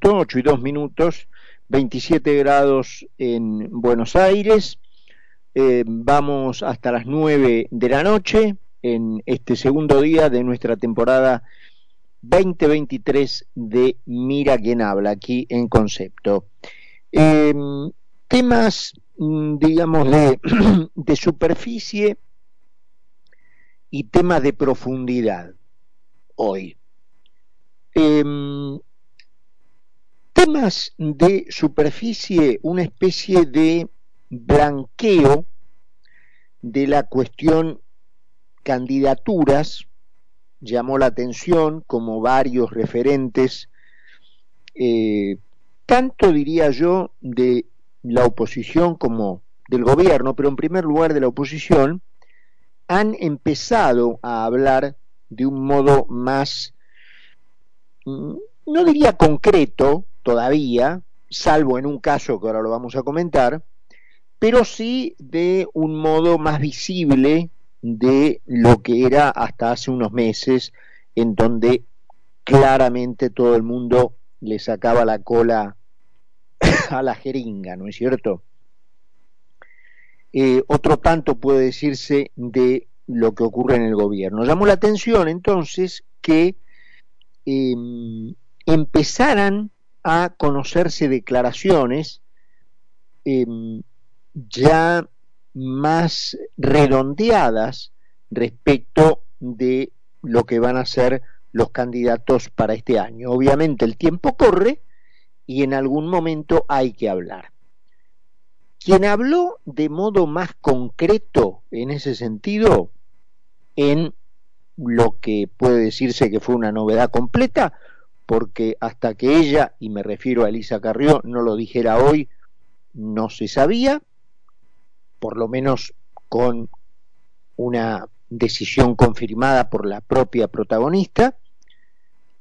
minuto, 8 y 2 minutos, 27 grados en Buenos Aires. Eh, vamos hasta las 9 de la noche en este segundo día de nuestra temporada 2023 de Mira quién habla aquí en concepto. Em, temas, mm, digamos, de, superficie y temas de profundidad hoy. Em, temas de superficie, una especie de blanqueo de la cuestión candidaturas, llamó la atención como varios referentes, eh, tanto diría yo de la oposición como del gobierno, pero en primer lugar de la oposición, han empezado a hablar de un modo más, mm, no diría concreto todavía, salvo en un caso que ahora lo vamos a comentar, pero sí de un modo más visible de lo que era hasta hace unos meses, en donde claramente todo el mundo le sacaba la cola a la jeringa, ¿no es cierto? Eh, otro tanto puede decirse de lo que ocurre en el gobierno. Llamó la atención entonces que em, empezaran a conocerse declaraciones em, ya más redondeadas respecto de lo que van a ser los candidatos para este año. Obviamente el tiempo corre y en algún momento hay que hablar. Quien habló de modo más concreto en ese sentido, en lo que puede decirse que fue una novedad completa, porque hasta que ella, y me refiero a Elisa Carrió, no lo dijera hoy, no se sabía, por lo menos con una decisión confirmada por la propia protagonista,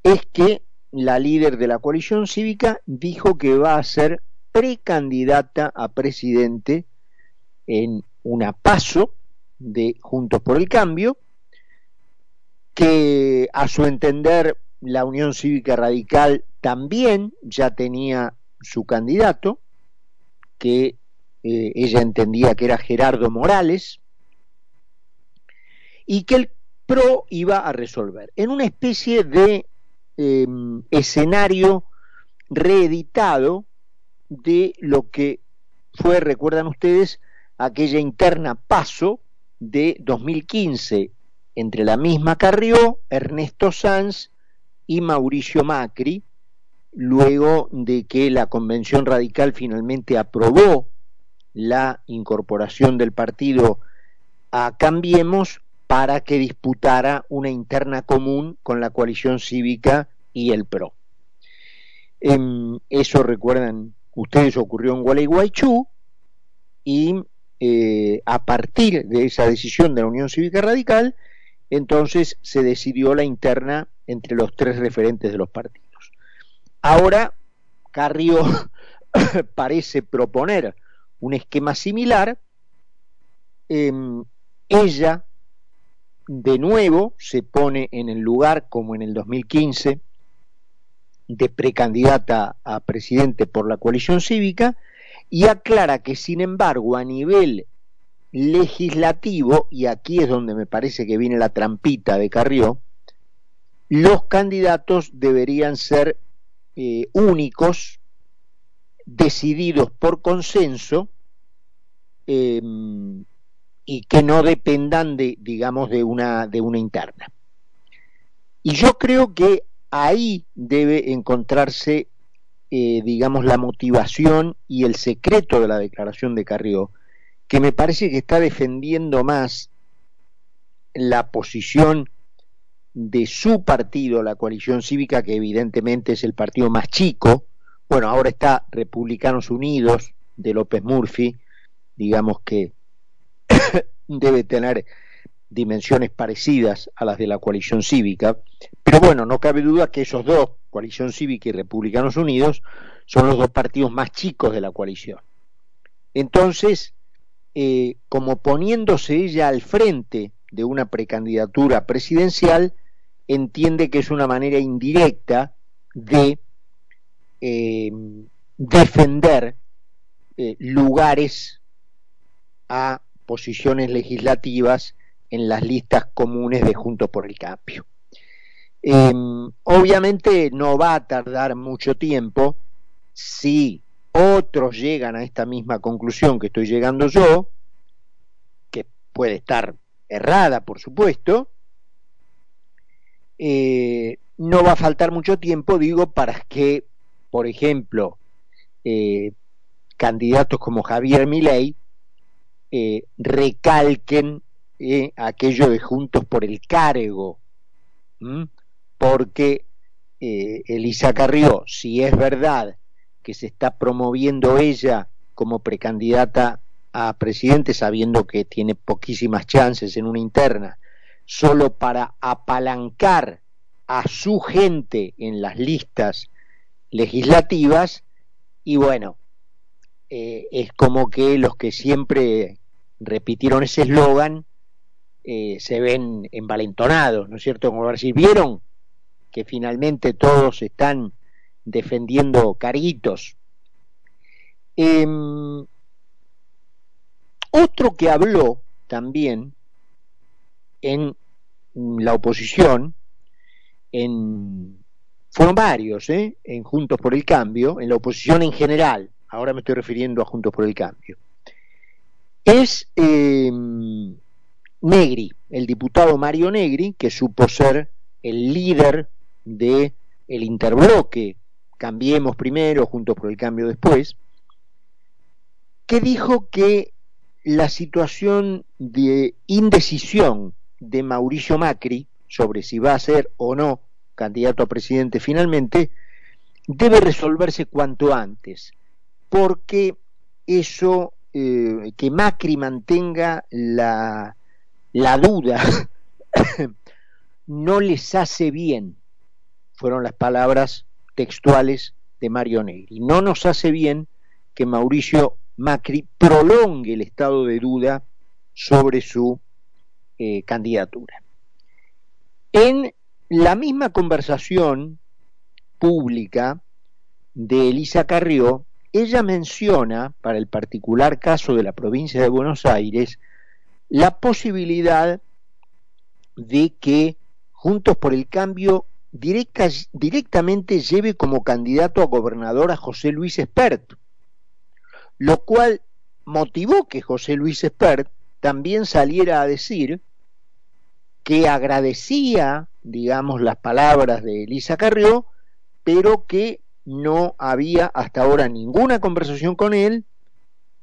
es que la líder de la coalición cívica dijo que va a ser precandidata a presidente en una paso de Juntos por el Cambio, que a su entender la Unión Cívica Radical también ya tenía su candidato, que eh, ella entendía que era Gerardo Morales, y que el PRO iba a resolver. En una especie de em, escenario reeditado de lo que fue, recuerdan ustedes, aquella interna paso de 2015 entre la misma Carrió, Ernesto Sanz y Mauricio Macri, luego de que la Convención Radical finalmente aprobó la incorporación del partido a Cambiemos para que disputara una interna común con la coalición cívica y el PRO. Em, eso recuerdan ustedes ocurrió en Gualeguaychú y eh, a partir de esa decisión de la Unión Cívica Radical, entonces se decidió la interna entre los tres referentes de los partidos. Ahora, Carrió parece proponer un esquema similar. Em, ella, de nuevo, se pone en el lugar, como en el 2015, de precandidata a presidente por la coalición cívica y aclara que sin embargo a nivel legislativo, y aquí es donde me parece que viene la trampita de Carrió, los candidatos deberían ser eh, únicos, decididos por consenso, em, y que no dependan de, digamos, de una, de una interna. Y yo creo que ahí debe encontrarse, eh, digamos, la motivación y el secreto de la declaración de Carrió, que me parece que está defendiendo más la posición de su partido, la coalición cívica, que evidentemente es el partido más chico, bueno, ahora está Republicanos Unidos de López Murphy, digamos que debe tener dimensiones parecidas a las de la coalición cívica, pero bueno, no cabe duda que esos dos, coalición cívica y republicanos unidos, son los dos partidos más chicos de la coalición. Entonces, eh, como poniéndose ella al frente de una precandidatura presidencial, entiende que es una manera indirecta de eh, defender eh, lugares a posiciones legislativas en las listas comunes de Juntos por el Cambio. Obviamente no va a tardar mucho tiempo si otros llegan a esta misma conclusión que estoy llegando yo, que puede estar errada, por supuesto, eh, no va a faltar mucho tiempo, digo, para que, por ejemplo, eh, candidatos como Javier Milei eh, recalquen aquello de Juntos por el Cargo, porque Elisa Carrió, si es verdad que se está promoviendo ella como precandidata a presidente, sabiendo que tiene poquísimas chances en una interna, solo para apalancar a su gente en las listas legislativas y bueno, eh, es como que los que siempre repitieron ese eslogan eh, se ven envalentonados, ¿no es cierto? Como decir, ¿vieron que finalmente todos están defendiendo caritos? Em, otro que habló también en la oposición, en, fueron varios, ¿eh? en Juntos por el Cambio, en la oposición en general, ahora me estoy refiriendo a Juntos por el Cambio, es em, Negri, el diputado Mario Negri, que supo ser el líder de el interbloque Cambiemos primero, Juntos por el Cambio después, que dijo que la situación de indecisión de Mauricio Macri sobre si va a ser o no candidato a presidente finalmente debe resolverse cuanto antes, porque eso, eh, que Macri mantenga la, la duda, no les hace bien, fueron las palabras textuales de Mario Negri, no nos hace bien que Mauricio Macri prolongue el estado de duda sobre su eh, candidatura. En la misma conversación pública de Elisa Carrió, ella menciona, para el particular caso de la provincia de Buenos Aires, la posibilidad de que Juntos por el Cambio directamente lleve como candidato a gobernador a José Luis Espert, lo cual motivó que José Luis Espert también saliera a decir que agradecía, digamos, las palabras de Elisa Carrió, pero que no había hasta ahora ninguna conversación con él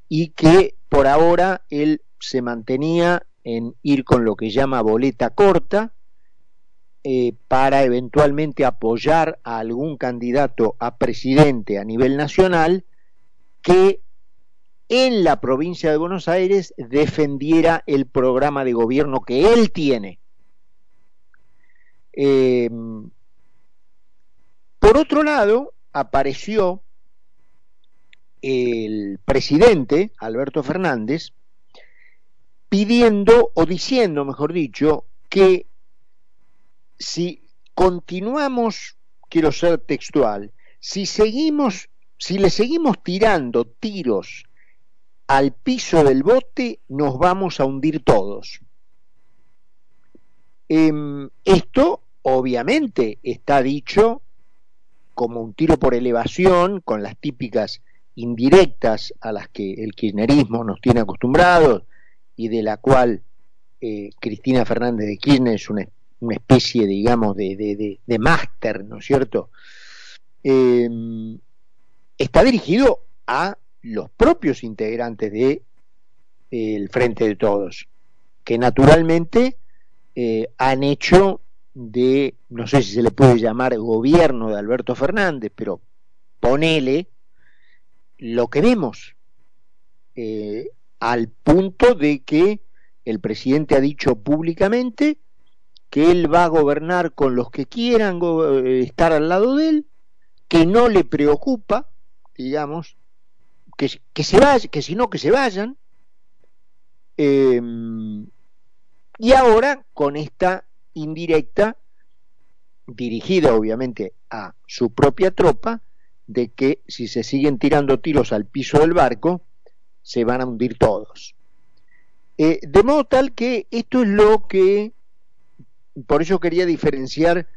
y que por ahora él se mantenía en ir con lo que llama boleta corta eh, para eventualmente apoyar a algún candidato a presidente a nivel nacional que en la provincia de Buenos Aires defendiera el programa de gobierno que él tiene. Eh, por otro lado, apareció el presidente, Alberto Fernández, pidiendo o diciendo, mejor dicho, que si continuamos, quiero ser textual, si seguimos, si le seguimos tirando tiros al piso del bote nos vamos a hundir todos. Em, esto obviamente está dicho como un tiro por elevación, con las típicas indirectas a las que el kirchnerismo nos tiene acostumbrados y de la cual eh, Cristina Fernández de Kirchner es una, especie, digamos, de, de, máster, ¿no es cierto? Em, está dirigido a los propios integrantes de Frente de Todos, que naturalmente eh, han hecho de, no sé si se le puede llamar gobierno de Alberto Fernández, pero ponele lo que vemos, eh, al punto de que el presidente ha dicho públicamente que él va a gobernar con los que quieran eh, estar al lado de él, que no le preocupa, digamos, que, se vayan, que si no que se vayan. Em, y ahora con esta indirecta, dirigida obviamente a su propia tropa, de que si se siguen tirando tiros al piso del barco, se van a hundir todos. Eh, de modo tal que esto es lo que, por eso quería diferenciar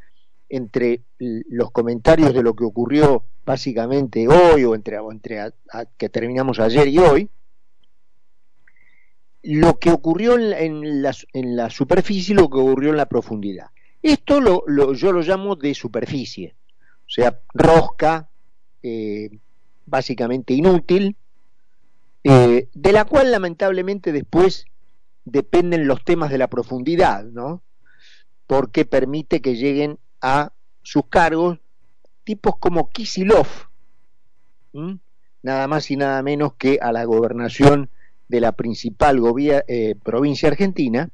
entre los comentarios de lo que ocurrió básicamente hoy o entre, entre que terminamos ayer y hoy, lo que ocurrió en la, en la, superficie y lo que ocurrió en la profundidad. Esto lo, yo lo llamo de superficie, o sea, rosca, eh, básicamente inútil, eh, de la cual lamentablemente después dependen los temas de la profundidad, ¿no? Porque permite que lleguen a sus cargos tipos como Kisilov, nada más y nada menos que a la gobernación de la principal eh, provincia argentina,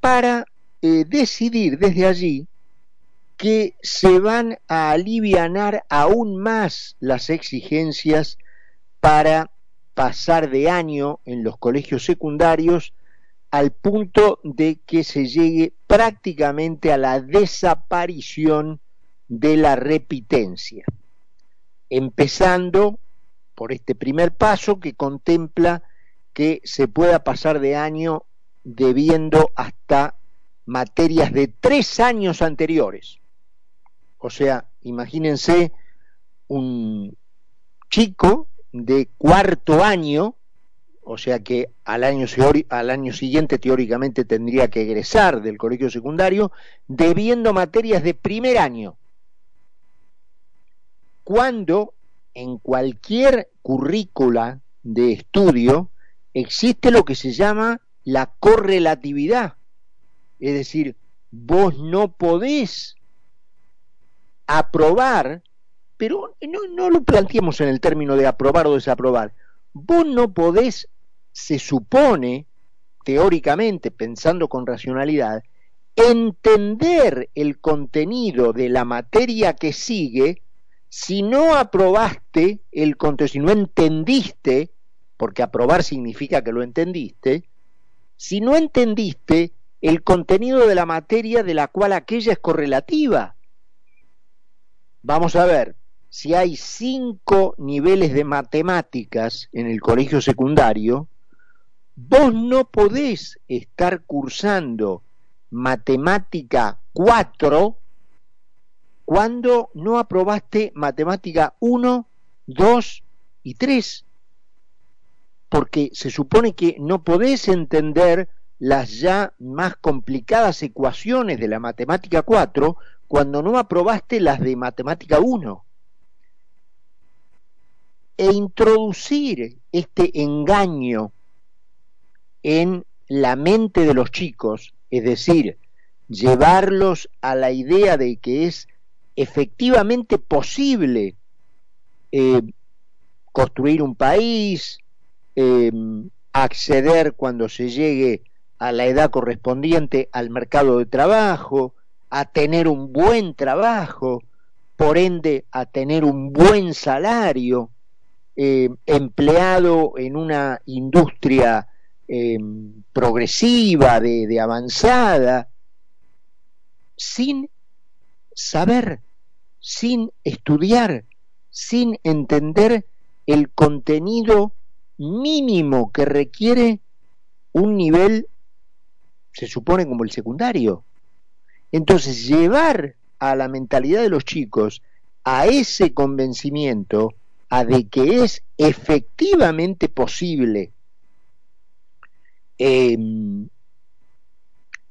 para eh, decidir desde allí que se van a alivianar aún más las exigencias para pasar de año en los colegios secundarios al punto de que se llegue prácticamente a la desaparición de la repitencia, empezando por este primer paso que contempla que se pueda pasar de año debiendo hasta materias de tres años anteriores. O sea, imagínense un chico de cuarto año o sea que al año, al año siguiente teóricamente tendría que egresar del colegio secundario, debiendo materias de primer año, cuando en cualquier currícula de estudio existe lo que se llama la correlatividad, es decir, vos no podés aprobar, pero no, no lo planteemos en el término de aprobar o desaprobar, vos no podés se supone, teóricamente, pensando con racionalidad, entender el contenido de la materia que sigue si no aprobaste el contenido, si no entendiste, porque aprobar significa que lo entendiste, si no entendiste el contenido de la materia de la cual aquella es correlativa. Vamos a ver, si hay cinco niveles de matemáticas en el colegio secundario, Vos no podés estar cursando matemática 4 cuando no aprobaste matemática 1, 2 y 3. Porque se supone que no podés entender las ya más complicadas ecuaciones de la matemática 4 cuando no aprobaste las de matemática 1. E introducir este engaño en la mente de los chicos, es decir, llevarlos a la idea de que es efectivamente posible eh, construir un país, eh, acceder cuando se llegue a la edad correspondiente al mercado de trabajo, a tener un buen trabajo, por ende a tener un buen salario, eh, empleado en una industria Em, progresiva, de, avanzada, sin saber, sin estudiar, sin entender el contenido mínimo que requiere un nivel, se supone como el secundario. Entonces, llevar a la mentalidad de los chicos a ese convencimiento, a de que es efectivamente posible Em,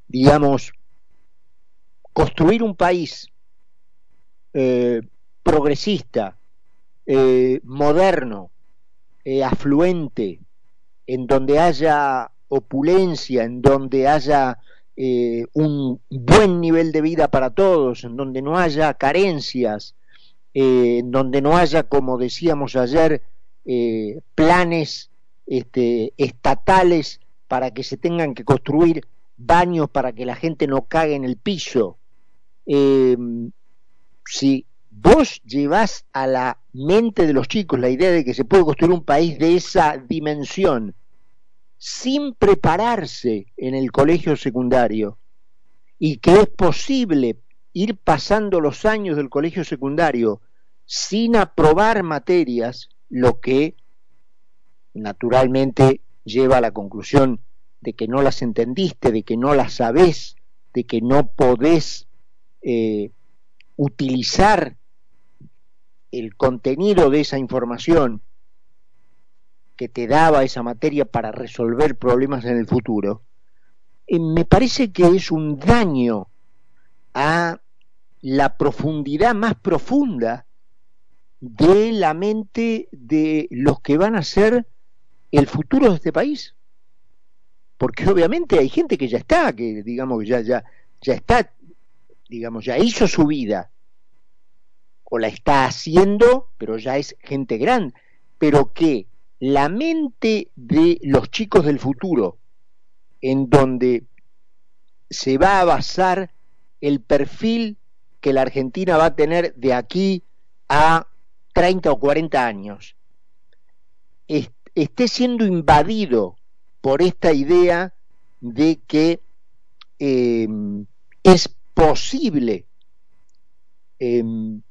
digamos, construir un país eh, progresista, eh, moderno, eh, afluente, en donde haya opulencia, en donde haya un buen nivel de vida para todos, en donde no haya carencias, en donde no haya, como decíamos ayer, planes este, estatales para que se tengan que construir baños para que la gente no cague en el piso. Em, si vos llevas a la mente de los chicos la idea de que se puede construir un país de esa dimensión sin prepararse en el colegio secundario y que es posible ir pasando los años del colegio secundario sin aprobar materias, lo que naturalmente lleva a la conclusión de que no las entendiste, de que no las sabés, de que no podés eh, utilizar el contenido de esa información que te daba esa materia para resolver problemas en el futuro, eh, me parece que es un daño a la profundidad más profunda de la mente de los que van a ser el futuro de este país. Porque obviamente hay gente que ya está, que digamos ya ya ya está, digamos ya hizo su vida o la está haciendo, pero ya es gente grande, pero que la mente de los chicos del futuro, en donde se va a basar el perfil que la Argentina va a tener de aquí a 30 o 40 años, esté siendo invadido por esta idea de que em, es posible em,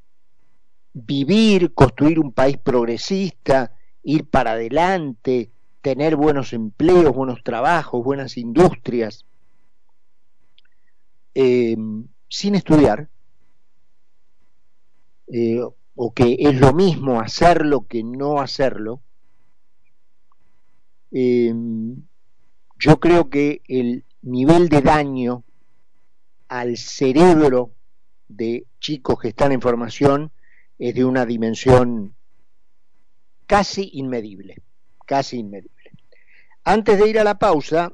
vivir, construir un país progresista, ir para adelante, tener buenos empleos, buenos trabajos, buenas industrias, em, sin estudiar, eh, o que es lo mismo hacerlo que no hacerlo, em, yo creo que el nivel de daño al cerebro de chicos que están en formación es de una dimensión casi inmedible, casi inmedible. Antes de ir a la pausa,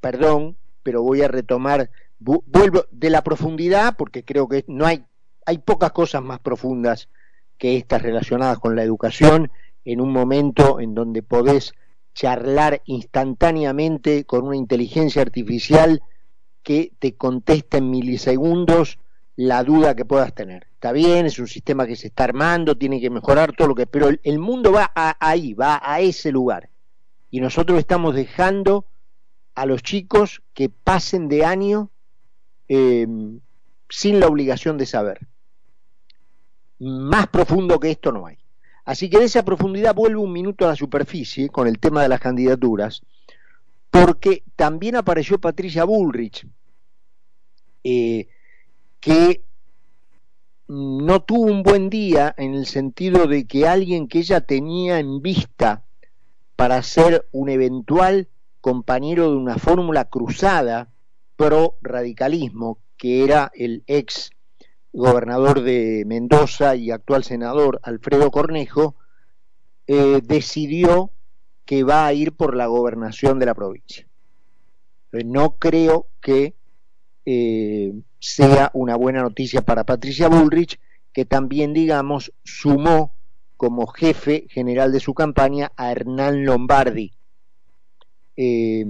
perdón, pero voy a retomar, vuelvo de la profundidad, porque creo que no hay, hay pocas cosas más profundas que estas relacionadas con la educación, en un momento en donde podés charlar instantáneamente con una inteligencia artificial que te contesta en milisegundos la duda que puedas tener. Está bien, es un sistema que se está armando, tiene que mejorar todo lo que... Pero el, mundo va ahí, va a ese lugar. Y nosotros estamos dejando a los chicos que pasen de año eh, sin la obligación de saber. Más profundo que esto no hay. Así que de esa profundidad vuelvo un minuto a la superficie con el tema de las candidaturas, porque también apareció Patricia Bullrich, eh, que no tuvo un buen día en el sentido de que alguien que ella tenía en vista para ser un eventual compañero de una fórmula cruzada pro radicalismo, que era el ex gobernador de Mendoza y actual senador Alfredo Cornejo, eh, decidió que va a ir por la gobernación de la provincia. No creo que eh, sea una buena noticia para Patricia Bullrich, que también, digamos, sumó como jefe general de su campaña a Hernán Lombardi, eh,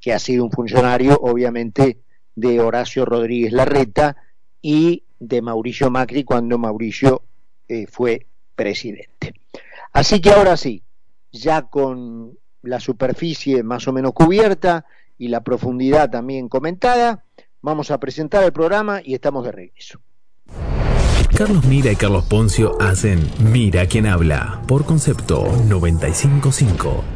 que ha sido un funcionario, obviamente, de Horacio Rodríguez Larreta y de Mauricio Macri cuando Mauricio eh, fue presidente. Así que ahora sí, ya con la superficie más o menos cubierta y la profundidad también comentada, vamos a presentar el programa y estamos de regreso. Carlos Mira y Carlos Poncio hacen Mira quien habla por concepto 955.